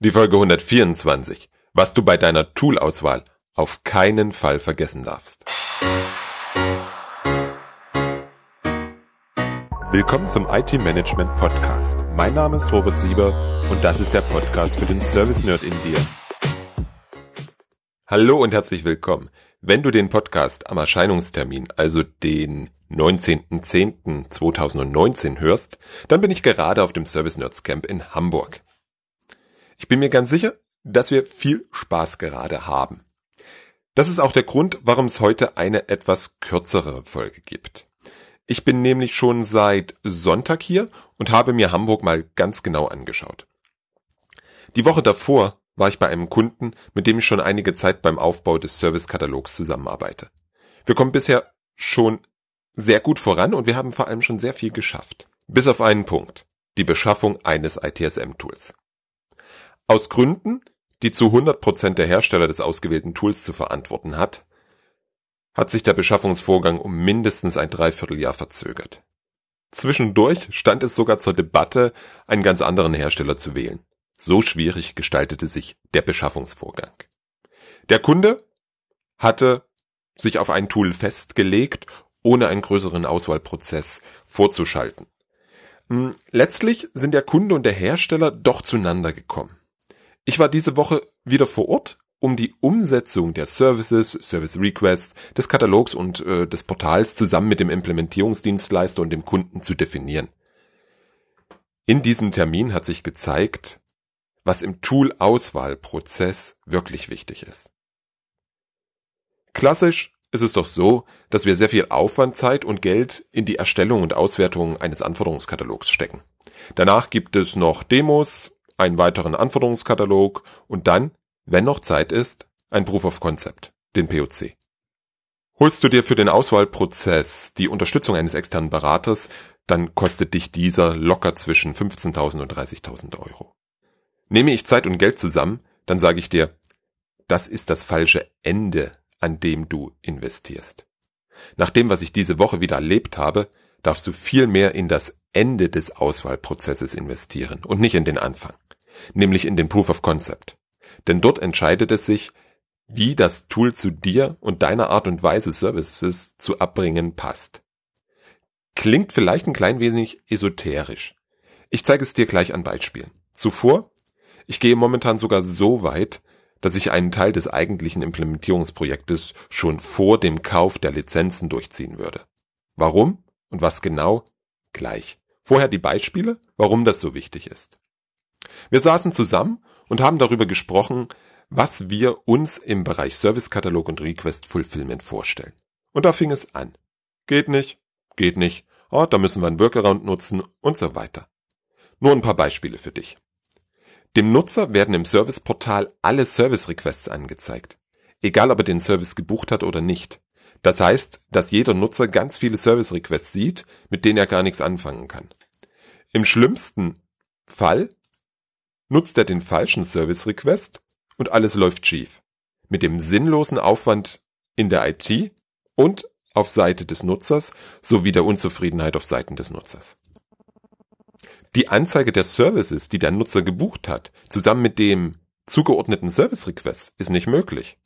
Die Folge 124. Was du bei deiner Toolauswahl auf keinen Fall vergessen darfst. Willkommen zum IT Management Podcast. Mein Name ist Robert Sieber und das ist der Podcast für den Service Nerd in dir. Hallo und herzlich willkommen. Wenn du den Podcast am Erscheinungstermin, also den 19.10.2019 hörst, dann bin ich gerade auf dem Service Nerds Camp in Hamburg. Ich bin mir ganz sicher, dass wir viel Spaß gerade haben. Das ist auch der Grund, warum es heute eine etwas kürzere Folge gibt. Ich bin nämlich schon seit Sonntag hier und habe mir Hamburg mal ganz genau angeschaut. Die Woche davor war ich bei einem Kunden, mit dem ich schon einige Zeit beim Aufbau des Servicekatalogs zusammenarbeite. Wir kommen bisher schon sehr gut voran und wir haben vor allem schon sehr viel geschafft. Bis auf einen Punkt. Die Beschaffung eines ITSM-Tools. Aus Gründen, die zu 100% der Hersteller des ausgewählten Tools zu verantworten hat, hat sich der Beschaffungsvorgang um mindestens ein Dreivierteljahr verzögert. Zwischendurch stand es sogar zur Debatte, einen ganz anderen Hersteller zu wählen. So schwierig gestaltete sich der Beschaffungsvorgang. Der Kunde hatte sich auf ein Tool festgelegt, ohne einen größeren Auswahlprozess vorzuschalten. Hm, letztlich sind der Kunde und der Hersteller doch zueinander gekommen. Ich war diese Woche wieder vor Ort, um die Umsetzung der Services, Service Requests, des Katalogs und äh, des Portals zusammen mit dem Implementierungsdienstleister und dem Kunden zu definieren. In diesem Termin hat sich gezeigt, was im Tool-Auswahlprozess wirklich wichtig ist. Klassisch ist es doch so, dass wir sehr viel Aufwand, Zeit und Geld in die Erstellung und Auswertung eines Anforderungskatalogs stecken. Danach gibt es noch Demos, einen weiteren Anforderungskatalog und dann, wenn noch Zeit ist, ein Proof of Concept, den POC. Holst du dir für den Auswahlprozess die Unterstützung eines externen Beraters, dann kostet dich dieser locker zwischen 15.000 und 30.000 Euro. Nehme ich Zeit und Geld zusammen, dann sage ich dir, das ist das falsche Ende, an dem du investierst. Nach dem, was ich diese Woche wieder erlebt habe, darfst du viel mehr in das Ende des Auswahlprozesses investieren und nicht in den Anfang nämlich in den Proof of Concept. Denn dort entscheidet es sich, wie das Tool zu dir und deiner Art und Weise Services zu abbringen passt. Klingt vielleicht ein klein wenig esoterisch. Ich zeige es dir gleich an Beispielen. Zuvor, ich gehe momentan sogar so weit, dass ich einen Teil des eigentlichen Implementierungsprojektes schon vor dem Kauf der Lizenzen durchziehen würde. Warum und was genau? Gleich. Vorher die Beispiele, warum das so wichtig ist. Wir saßen zusammen und haben darüber gesprochen, was wir uns im Bereich Servicekatalog und Request Fulfillment vorstellen. Und da fing es an. Geht nicht, geht nicht, oh, da müssen wir einen Workaround nutzen und so weiter. Nur ein paar Beispiele für dich. Dem Nutzer werden im Serviceportal alle Service Requests angezeigt. Egal ob er den Service gebucht hat oder nicht. Das heißt, dass jeder Nutzer ganz viele Service Requests sieht, mit denen er gar nichts anfangen kann. Im schlimmsten Fall nutzt er den falschen Service Request und alles läuft schief. Mit dem sinnlosen Aufwand in der IT und auf Seite des Nutzers sowie der Unzufriedenheit auf Seiten des Nutzers. Die Anzeige der Services, die der Nutzer gebucht hat, zusammen mit dem zugeordneten Service Request ist nicht möglich.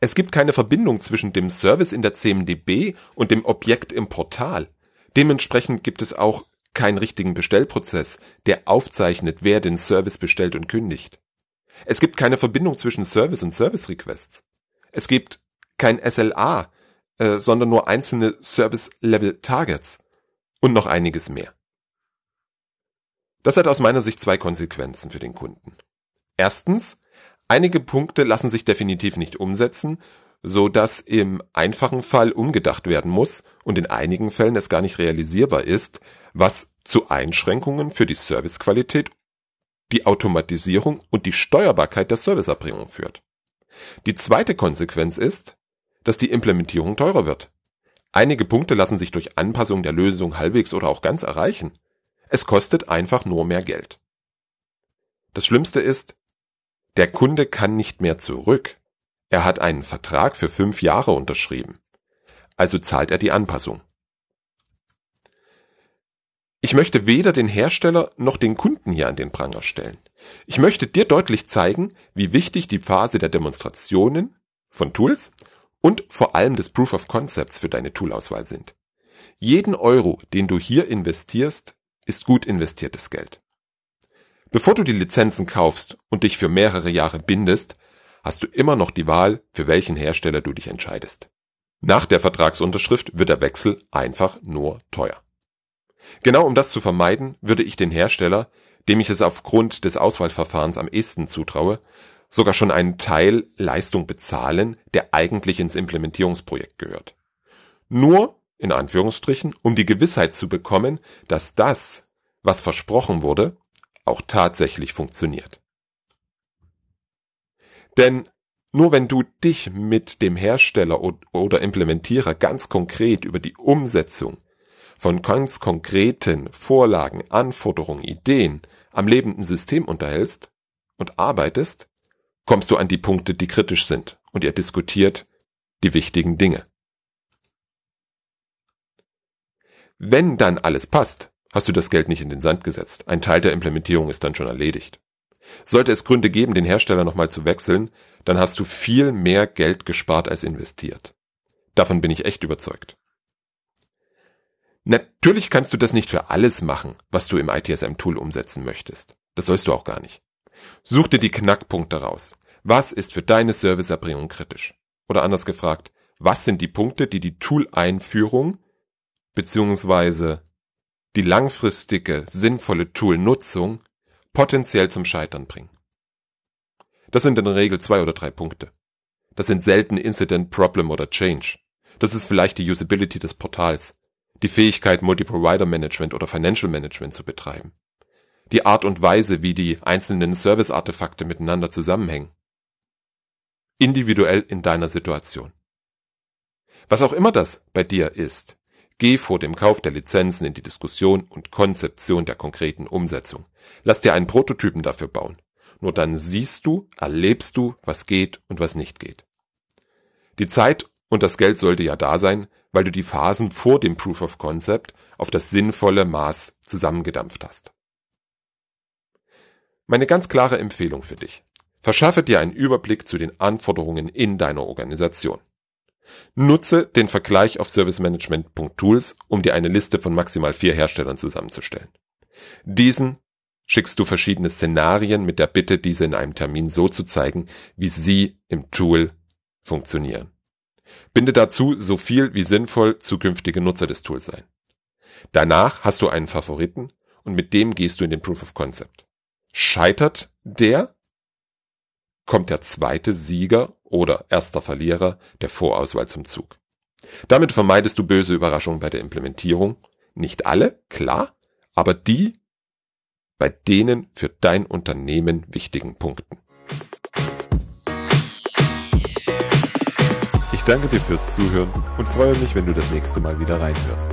Es gibt keine Verbindung zwischen dem Service in der CMDB und dem Objekt im Portal. Dementsprechend gibt es auch keinen richtigen Bestellprozess, der aufzeichnet, wer den Service bestellt und kündigt. Es gibt keine Verbindung zwischen Service und Service Requests. Es gibt kein SLA, äh, sondern nur einzelne Service Level Targets und noch einiges mehr. Das hat aus meiner Sicht zwei Konsequenzen für den Kunden. Erstens, einige Punkte lassen sich definitiv nicht umsetzen, so dass im einfachen Fall umgedacht werden muss und in einigen Fällen es gar nicht realisierbar ist, was zu Einschränkungen für die Servicequalität, die Automatisierung und die Steuerbarkeit der Serviceerbringung führt. Die zweite Konsequenz ist, dass die Implementierung teurer wird. Einige Punkte lassen sich durch Anpassung der Lösung halbwegs oder auch ganz erreichen. Es kostet einfach nur mehr Geld. Das Schlimmste ist, der Kunde kann nicht mehr zurück. Er hat einen Vertrag für fünf Jahre unterschrieben. Also zahlt er die Anpassung. Ich möchte weder den Hersteller noch den Kunden hier an den Pranger stellen. Ich möchte dir deutlich zeigen, wie wichtig die Phase der Demonstrationen von Tools und vor allem des Proof of Concepts für deine Toolauswahl sind. Jeden Euro, den du hier investierst, ist gut investiertes Geld. Bevor du die Lizenzen kaufst und dich für mehrere Jahre bindest, hast du immer noch die Wahl, für welchen Hersteller du dich entscheidest. Nach der Vertragsunterschrift wird der Wechsel einfach nur teuer. Genau um das zu vermeiden, würde ich den Hersteller, dem ich es aufgrund des Auswahlverfahrens am ehesten zutraue, sogar schon einen Teil Leistung bezahlen, der eigentlich ins Implementierungsprojekt gehört. Nur, in Anführungsstrichen, um die Gewissheit zu bekommen, dass das, was versprochen wurde, auch tatsächlich funktioniert. Denn nur wenn du dich mit dem Hersteller oder Implementierer ganz konkret über die Umsetzung von ganz konkreten Vorlagen, Anforderungen, Ideen am lebenden System unterhältst und arbeitest, kommst du an die Punkte, die kritisch sind und ihr diskutiert die wichtigen Dinge. Wenn dann alles passt, hast du das Geld nicht in den Sand gesetzt. Ein Teil der Implementierung ist dann schon erledigt. Sollte es Gründe geben, den Hersteller nochmal zu wechseln, dann hast du viel mehr Geld gespart als investiert. Davon bin ich echt überzeugt. Natürlich kannst du das nicht für alles machen, was du im ITSM-Tool umsetzen möchtest. Das sollst du auch gar nicht. Such dir die Knackpunkte raus. Was ist für deine Serviceerbringung kritisch? Oder anders gefragt, was sind die Punkte, die die Tool-Einführung beziehungsweise die langfristige, sinnvolle Tool-Nutzung potenziell zum Scheitern bringen? Das sind in der Regel zwei oder drei Punkte. Das sind selten Incident, Problem oder Change. Das ist vielleicht die Usability des Portals die Fähigkeit, Multi-Provider-Management oder Financial Management zu betreiben, die Art und Weise, wie die einzelnen Service-Artefakte miteinander zusammenhängen. Individuell in deiner Situation. Was auch immer das bei dir ist, geh vor dem Kauf der Lizenzen in die Diskussion und Konzeption der konkreten Umsetzung. Lass dir einen Prototypen dafür bauen. Nur dann siehst du, erlebst du, was geht und was nicht geht. Die Zeit und das Geld sollte ja da sein, weil du die Phasen vor dem Proof of Concept auf das sinnvolle Maß zusammengedampft hast. Meine ganz klare Empfehlung für dich. Verschaffe dir einen Überblick zu den Anforderungen in deiner Organisation. Nutze den Vergleich auf servicemanagement.tools, um dir eine Liste von maximal vier Herstellern zusammenzustellen. Diesen schickst du verschiedene Szenarien mit der Bitte, diese in einem Termin so zu zeigen, wie sie im Tool funktionieren. Binde dazu so viel wie sinnvoll zukünftige Nutzer des Tools ein. Danach hast du einen Favoriten und mit dem gehst du in den Proof of Concept. Scheitert der, kommt der zweite Sieger oder erster Verlierer der Vorauswahl zum Zug. Damit vermeidest du böse Überraschungen bei der Implementierung. Nicht alle, klar, aber die bei denen für dein Unternehmen wichtigen Punkten. danke dir fürs Zuhören und freue mich, wenn du das nächste Mal wieder reinhörst.